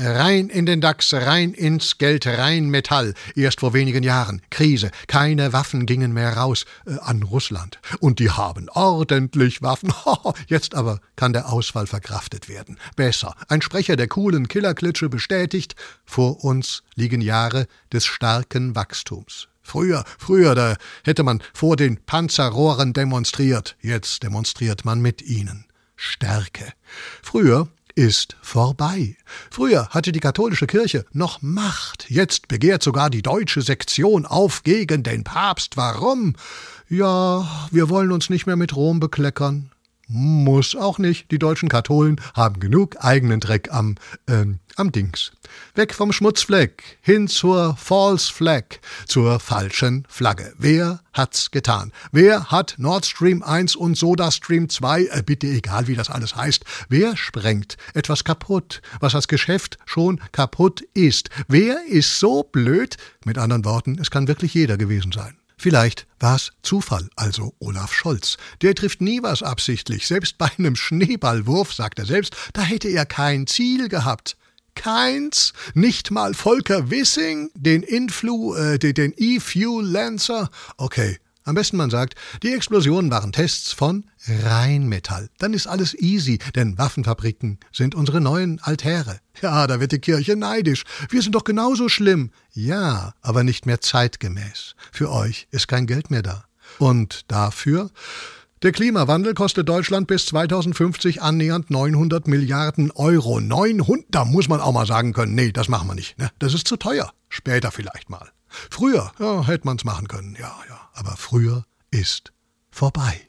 Rein in den DAX, rein ins Geld, rein Metall. Erst vor wenigen Jahren. Krise. Keine Waffen gingen mehr raus äh, an Russland. Und die haben ordentlich Waffen. Jetzt aber kann der Ausfall verkraftet werden. Besser. Ein Sprecher der coolen Killerklitsche bestätigt, vor uns liegen Jahre des starken Wachstums. Früher, früher, da hätte man vor den Panzerrohren demonstriert. Jetzt demonstriert man mit ihnen. Stärke. Früher ist vorbei. Früher hatte die katholische Kirche noch Macht, jetzt begehrt sogar die deutsche Sektion auf gegen den Papst. Warum? Ja, wir wollen uns nicht mehr mit Rom bekleckern. Muss auch nicht. Die deutschen Katholen haben genug eigenen Dreck am, äh, am Dings. Weg vom Schmutzfleck, hin zur False Flag, zur falschen Flagge. Wer hat's getan? Wer hat Nord Stream 1 und Soda Stream 2, äh, bitte egal wie das alles heißt, wer sprengt etwas kaputt, was als Geschäft schon kaputt ist? Wer ist so blöd? Mit anderen Worten, es kann wirklich jeder gewesen sein. Vielleicht war's Zufall, also Olaf Scholz. Der trifft nie was absichtlich. Selbst bei einem Schneeballwurf, sagt er selbst, da hätte er kein Ziel gehabt. Keins, nicht mal Volker Wissing, den Influ, äh, den E-Fuel-Lancer. Okay, am besten man sagt, die Explosionen waren Tests von Rheinmetall. Dann ist alles easy, denn Waffenfabriken sind unsere neuen Altäre. Ja, da wird die Kirche neidisch. Wir sind doch genauso schlimm. Ja, aber nicht mehr zeitgemäß. Für euch ist kein Geld mehr da. Und dafür der Klimawandel kostet Deutschland bis 2050 annähernd 900 Milliarden Euro. 900, da muss man auch mal sagen können, nee, das machen wir nicht. Ne? Das ist zu teuer. Später vielleicht mal. Früher, ja, hätte man's machen können, ja, ja. Aber früher ist vorbei.